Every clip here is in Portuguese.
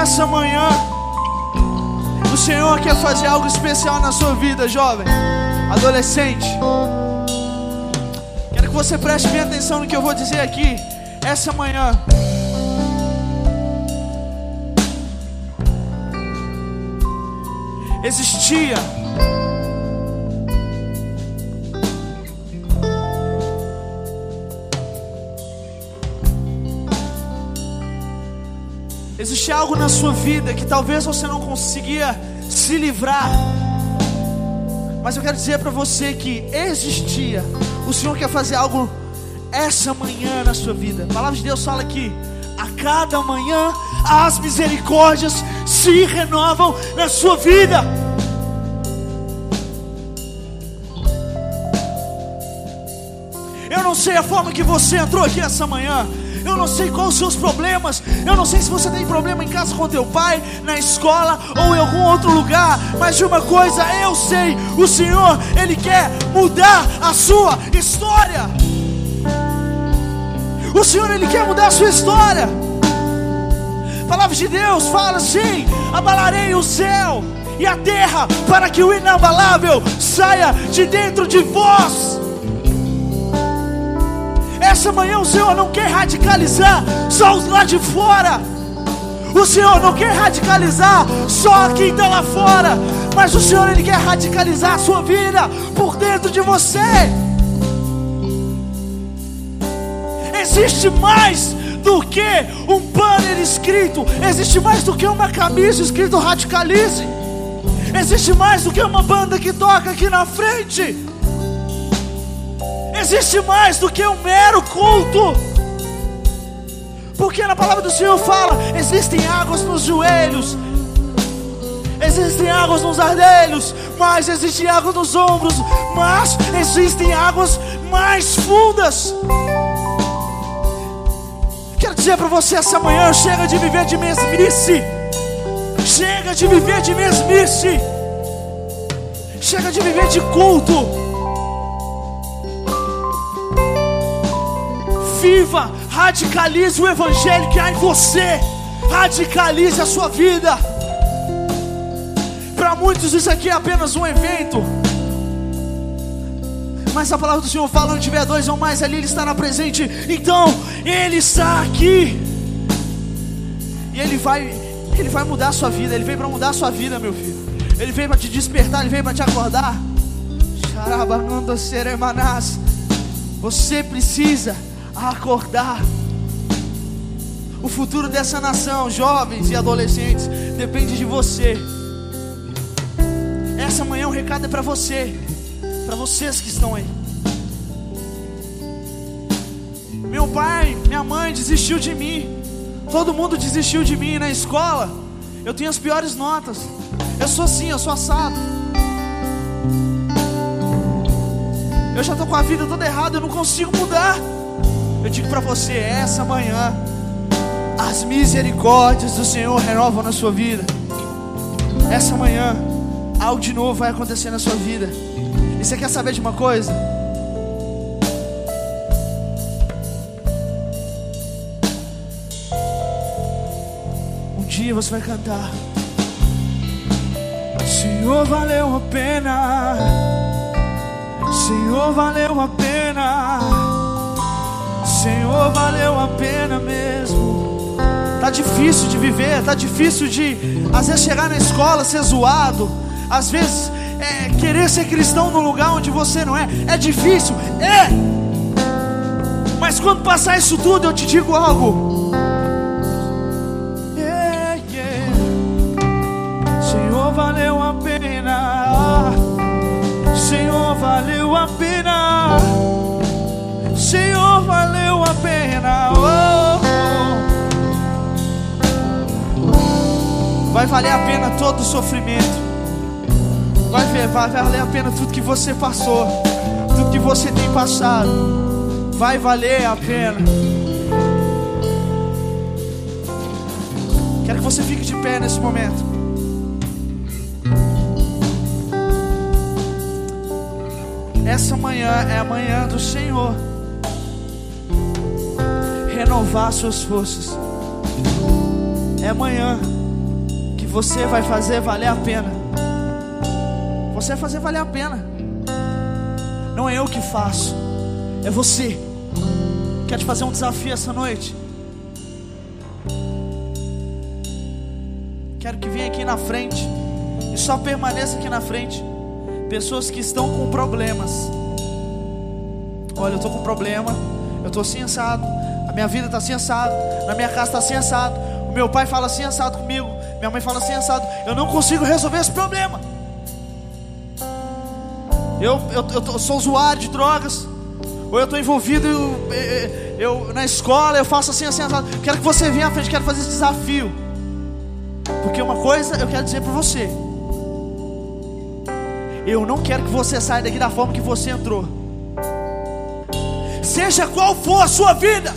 essa manhã o Senhor quer fazer algo especial na sua vida, jovem, adolescente. Quero que você preste bem atenção no que eu vou dizer aqui. Essa manhã, existia Existe algo na sua vida que talvez você não conseguia se livrar. Mas eu quero dizer para você que existia. O Senhor quer fazer algo essa manhã na sua vida. A palavra de Deus fala que a cada manhã as misericórdias se renovam na sua vida. Eu não sei a forma que você entrou aqui essa manhã. Eu não sei quais os seus problemas. Eu não sei se você tem problema em casa com teu pai, na escola ou em algum outro lugar. Mas de uma coisa eu sei: o Senhor, Ele quer mudar a sua história. O Senhor, Ele quer mudar a sua história. A palavra de Deus fala assim: abalarei o céu e a terra para que o inabalável saia de dentro de vós. Essa manhã o Senhor não quer radicalizar só os lá de fora. O Senhor não quer radicalizar só quem está lá fora. Mas o Senhor ele quer radicalizar a sua vida por dentro de você. Existe mais do que um banner escrito, existe mais do que uma camisa escrito radicalize. Existe mais do que uma banda que toca aqui na frente. Existe mais do que um mero culto. Porque na palavra do Senhor fala: existem águas nos joelhos, existem águas nos ardelhos, mas existem águas nos ombros, mas existem águas mais fundas. Quero dizer para você essa manhã: chega de viver de mesmice, chega de viver de mesmice, chega de viver de culto. Viva, radicalize o evangelho que há em você, radicalize a sua vida. Para muitos isso aqui é apenas um evento. Mas a palavra do Senhor fala: onde tiver dois ou mais ali, Ele estará presente. Então, Ele está aqui. E Ele vai, Ele vai mudar a sua vida. Ele veio para mudar a sua vida, meu filho. Ele veio para te despertar, Ele veio para te acordar. Você precisa acordar. O futuro dessa nação, jovens e adolescentes, depende de você. Essa manhã o recado é para você, para vocês que estão aí. Meu pai, minha mãe desistiu de mim. Todo mundo desistiu de mim na escola. Eu tenho as piores notas. Eu sou assim, eu sou assado. Eu já estou com a vida toda errada, eu não consigo mudar. Eu digo para você, essa manhã, as misericórdias do Senhor renovam na sua vida. Essa manhã, algo de novo vai acontecer na sua vida. E você quer saber de uma coisa? Um dia você vai cantar. Senhor, valeu a pena. Senhor, valeu a pena. Senhor, valeu a pena mesmo. Tá difícil de viver, tá difícil de às vezes chegar na escola ser zoado, às vezes é, querer ser cristão no lugar onde você não é. É difícil, é. Mas quando passar isso tudo, eu te digo algo. Yeah, yeah. Senhor, valeu a pena. Senhor, valeu a pena. Senhor, valeu a pena. Oh, oh. Vai valer a pena todo o sofrimento. Vai, ver, vai valer a pena tudo que você passou, tudo que você tem passado. Vai valer a pena. Quero que você fique de pé nesse momento. Essa manhã é a manhã do Senhor renovar suas forças. É amanhã. você vai fazer valer a pena. Você vai fazer valer a pena. Não é eu que faço, é você. Quero te fazer um desafio essa noite. Quero que venha aqui na frente e só permaneça aqui na frente. Pessoas que estão com problemas. Olha, eu estou com problema. Eu estou. A minha vida está assim assado. Na minha casa está assim assado. O meu pai fala assim assado comigo. Minha mãe fala assim assado. Eu não consigo resolver esse problema. Eu, eu, eu sou usuário de drogas. Ou eu estou envolvido eu, eu, na escola, eu faço assim, assim, assado. Quero que você venha à frente, quero fazer esse desafio. Porque uma coisa eu quero dizer para você. Eu não quero que você saia daqui da forma que você entrou. Seja qual for a sua vida,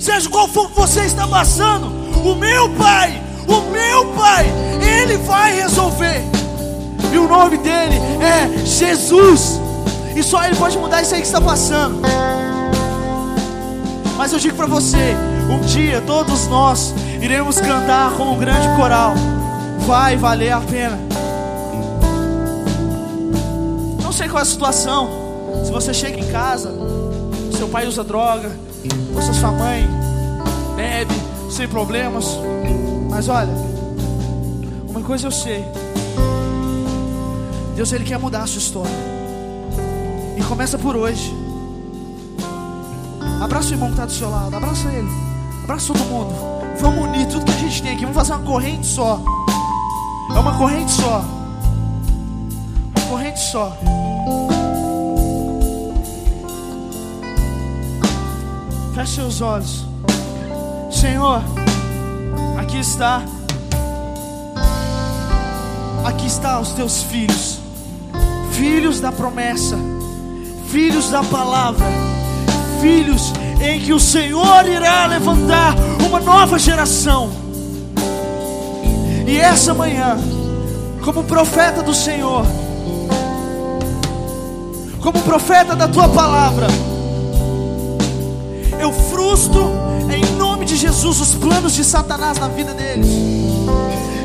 seja qual for que você está passando, o meu Pai, o meu Pai, Ele vai resolver. E o nome dele é Jesus. E só Ele pode mudar isso aí que está passando. Mas eu digo para você: um dia todos nós iremos cantar com um grande coral. Vai valer a pena. Não sei qual é a situação. Se você chega em casa, seu pai usa droga, ou se sua mãe bebe sem problemas. Mas olha, uma coisa eu sei. Deus ele quer mudar a sua história. E começa por hoje. Abraça o irmão que está do seu lado, abraça ele, abraça todo mundo. Vamos unir tudo que a gente tem aqui, vamos fazer uma corrente só. É uma corrente só. Uma corrente só. Feche seus olhos. Senhor, aqui está. Aqui está os teus filhos. Filhos da promessa. Filhos da palavra filhos em que o Senhor irá levantar uma nova geração. E essa manhã, como profeta do Senhor, como profeta da tua palavra, eu frustro em nome de Jesus os planos de Satanás na vida deles.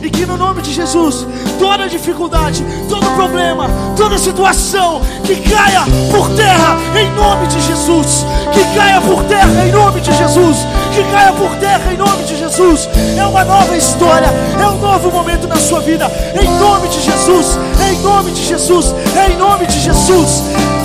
E que no nome de Jesus, toda dificuldade, todo problema, toda situação, que caia por terra em nome de Jesus. Que caia por terra em nome de Jesus. Que caia por terra em nome de Jesus. É uma nova história, é um novo momento na sua vida. Em nome de Jesus, em nome de Jesus, em nome de Jesus.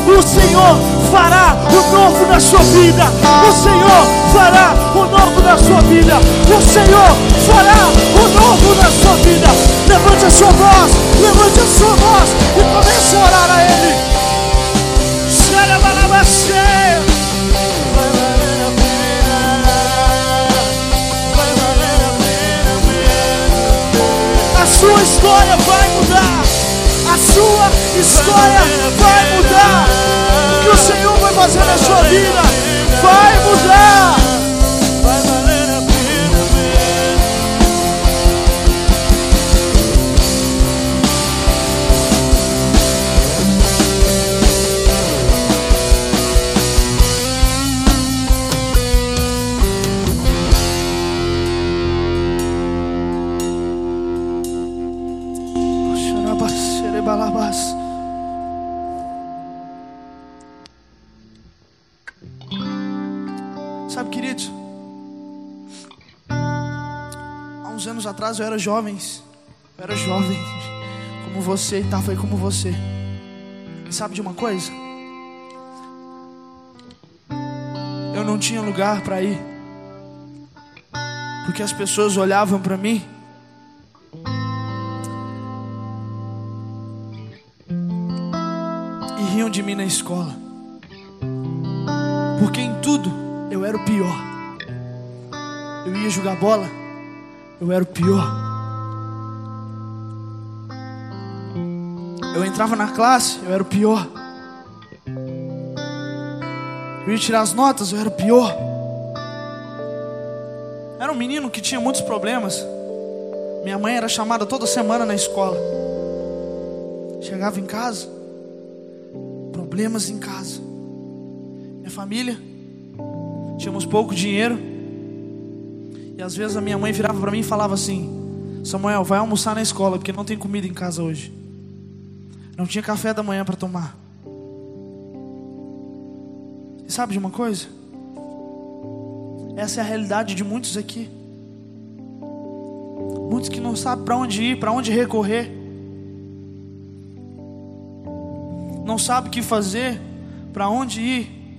O Senhor fará o novo na sua vida. O Senhor fará o novo na sua vida. O Senhor fará o novo na sua vida. Levante a sua voz, levante a sua voz e comece a orar a Ele. A sua história vai mudar. A sua história vai mudar. O que o Senhor vai fazer na sua vida era jovem, eu era jovem, como você, estava aí como você. E sabe de uma coisa? Eu não tinha lugar para ir, porque as pessoas olhavam para mim riam de mim na escola. Porque em tudo eu era o pior. Eu ia jogar bola, eu era o pior. Eu entrava na classe, eu era o pior. Eu ia tirar as notas, eu era o pior. Era um menino que tinha muitos problemas. Minha mãe era chamada toda semana na escola. Chegava em casa, problemas em casa. Minha família, tínhamos pouco dinheiro. E às vezes a minha mãe virava para mim e falava assim: Samuel, vai almoçar na escola, porque não tem comida em casa hoje. Não tinha café da manhã para tomar. E sabe de uma coisa? Essa é a realidade de muitos aqui. Muitos que não sabem para onde ir, para onde recorrer. Não sabem o que fazer, para onde ir.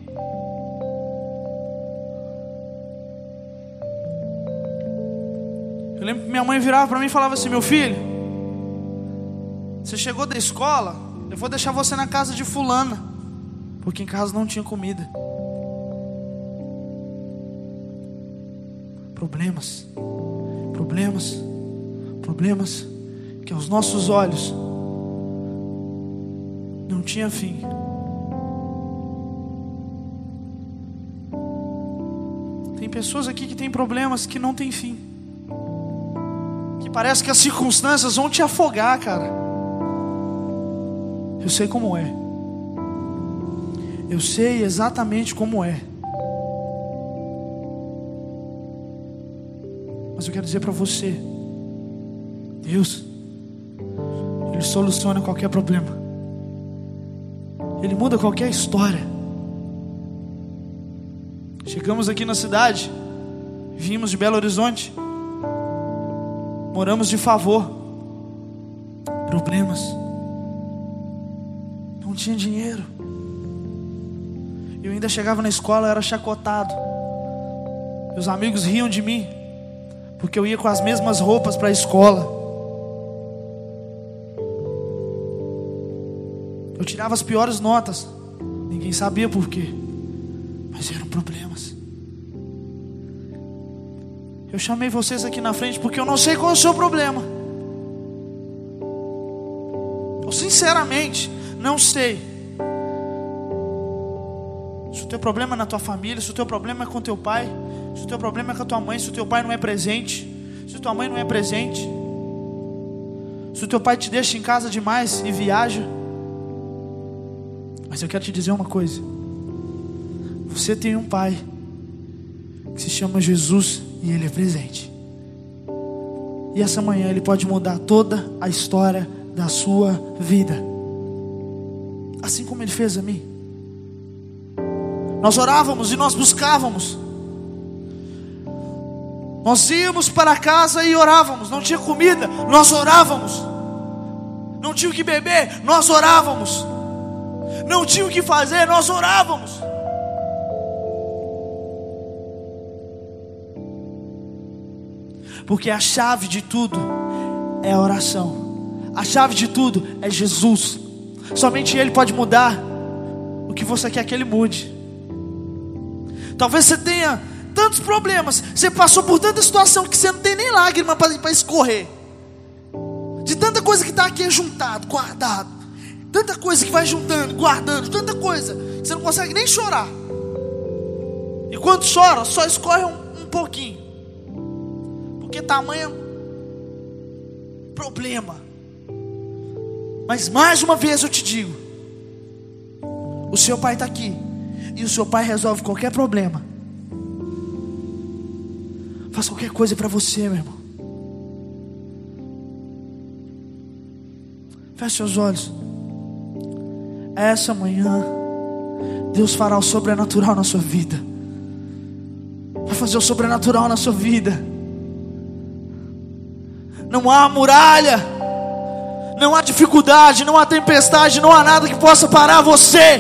Eu lembro que minha mãe virava para mim e falava assim: Meu filho, você chegou da escola, eu vou deixar você na casa de Fulana, porque em casa não tinha comida. Problemas, problemas, problemas que aos nossos olhos não tinha fim. Tem pessoas aqui que têm problemas que não têm fim. Que parece que as circunstâncias vão te afogar, cara. Eu sei como é. Eu sei exatamente como é. Mas eu quero dizer para você: Deus, Ele soluciona qualquer problema, Ele muda qualquer história. Chegamos aqui na cidade, vimos de Belo Horizonte, moramos de favor, problemas, não tinha dinheiro. Eu ainda chegava na escola, era chacotado. Meus amigos riam de mim porque eu ia com as mesmas roupas para a escola. Eu tirava as piores notas, ninguém sabia por quê, mas eram problemas. Eu chamei vocês aqui na frente porque eu não sei qual é o seu problema. Eu sinceramente não sei. Se o teu problema é na tua família, se o teu problema é com teu pai, se o teu problema é com a tua mãe, se o teu pai não é presente, se tua mãe não é presente, se o teu pai te deixa em casa demais e viaja. Mas eu quero te dizer uma coisa: você tem um pai que se chama Jesus e ele é presente. E essa manhã ele pode mudar toda a história da sua vida, assim como ele fez a mim. Nós orávamos e nós buscávamos. Nós íamos para casa e orávamos. Não tinha comida, nós orávamos. Não tinha o que beber, nós orávamos. Não tinha o que fazer, nós orávamos. Porque a chave de tudo é a oração. A chave de tudo é Jesus. Somente Ele pode mudar o que você quer que Ele mude. Talvez você tenha tantos problemas, você passou por tanta situação que você não tem nem lágrima para escorrer. De tanta coisa que está aqui juntado, guardado. Tanta coisa que vai juntando, guardando, tanta coisa que você não consegue nem chorar. E quando chora, só escorre um, um pouquinho. Porque tamanho problema. Mas mais uma vez eu te digo: o seu pai está aqui. E o seu pai resolve qualquer problema. Faz qualquer coisa para você, meu irmão. Feche seus olhos. Essa manhã, Deus fará o sobrenatural na sua vida. Vai fazer o sobrenatural na sua vida. Não há muralha, não há dificuldade, não há tempestade, não há nada que possa parar você.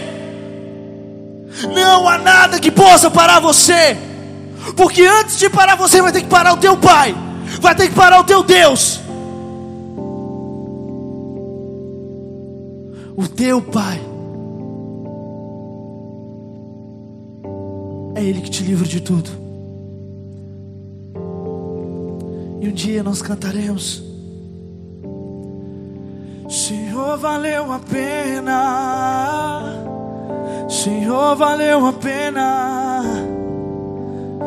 Não há nada que possa parar você. Porque antes de parar você, vai ter que parar o teu pai, vai ter que parar o teu Deus. O teu pai. É Ele que te livra de tudo. E um dia nós cantaremos. Senhor, valeu a pena. Senhor, valeu a pena.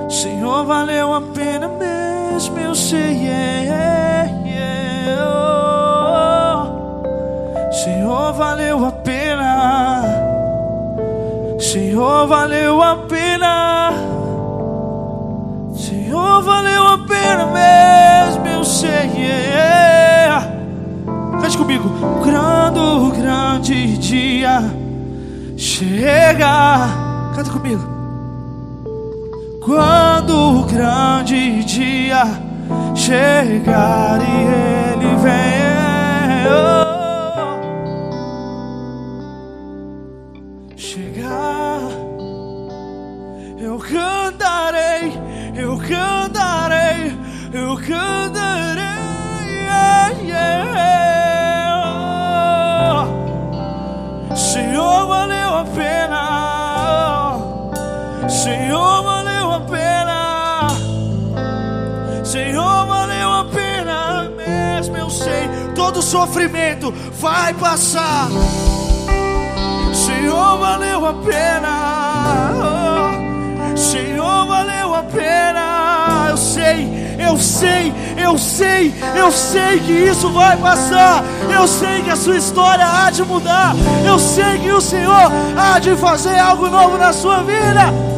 Senhor, valeu a pena mesmo, eu sei. Yeah, yeah, oh. Senhor, valeu a pena. Senhor, valeu a pena. Senhor, valeu a pena mesmo, eu sei. Yeah. Cante comigo. Quando o grande dia chega. Canta comigo. Quando o grande dia chegar e ele vem. Oh. Sofrimento vai passar. Senhor, valeu a pena. Senhor, valeu a pena. Eu sei, eu sei, eu sei, eu sei que isso vai passar. Eu sei que a sua história há de mudar. Eu sei que o Senhor há de fazer algo novo na sua vida.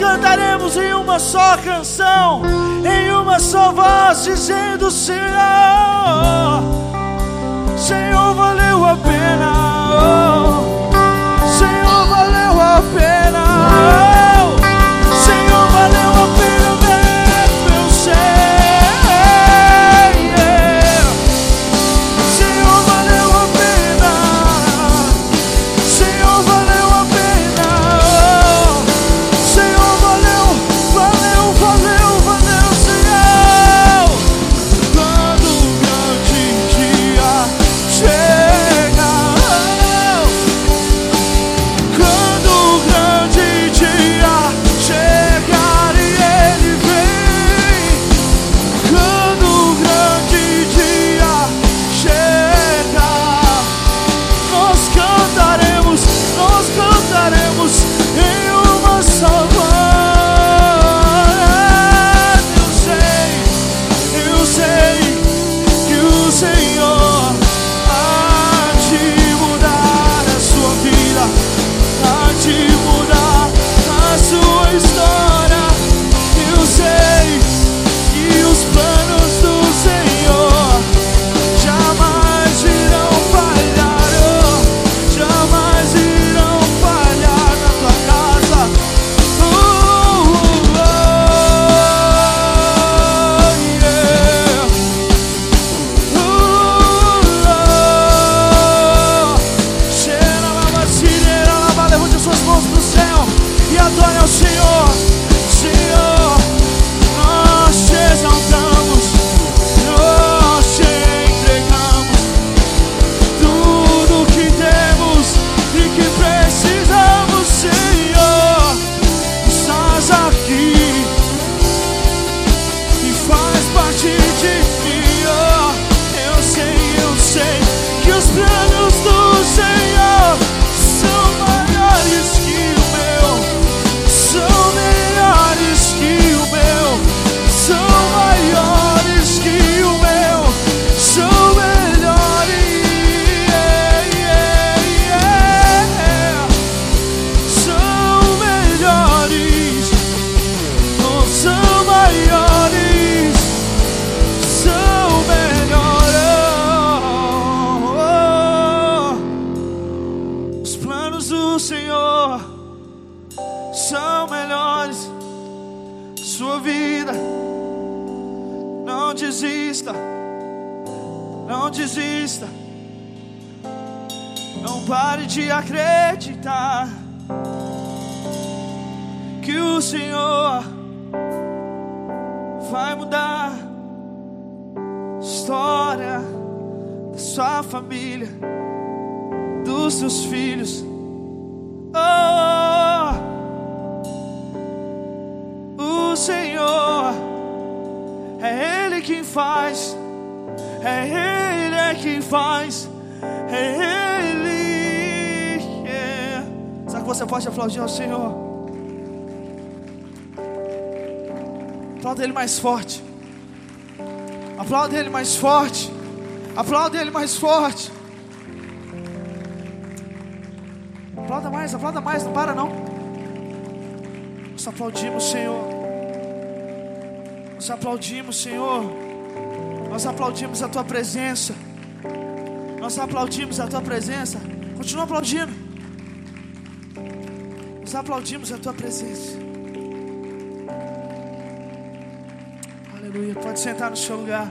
Cantaremos em uma só canção, em uma só voz, dizendo: Senhor, Senhor, valeu a pena. Senhor, valeu a pena. Senhor, desista, não pare de acreditar que o Senhor vai mudar a história da sua família, dos seus filhos. Oh, o Senhor é Ele quem faz, é Ele é quem faz, é Ele. Yeah. Será que você pode aplaudir ao Senhor? Aplauda Ele mais forte. Aplauda Ele mais forte. Aplauda Ele mais forte. Aplauda mais, aplauda mais, não para não. Nós aplaudimos, Senhor. Nós aplaudimos, Senhor. Nós aplaudimos a tua presença. Nós aplaudimos a tua presença. Continua aplaudindo. Nós aplaudimos a tua presença. Aleluia. Pode sentar no seu lugar.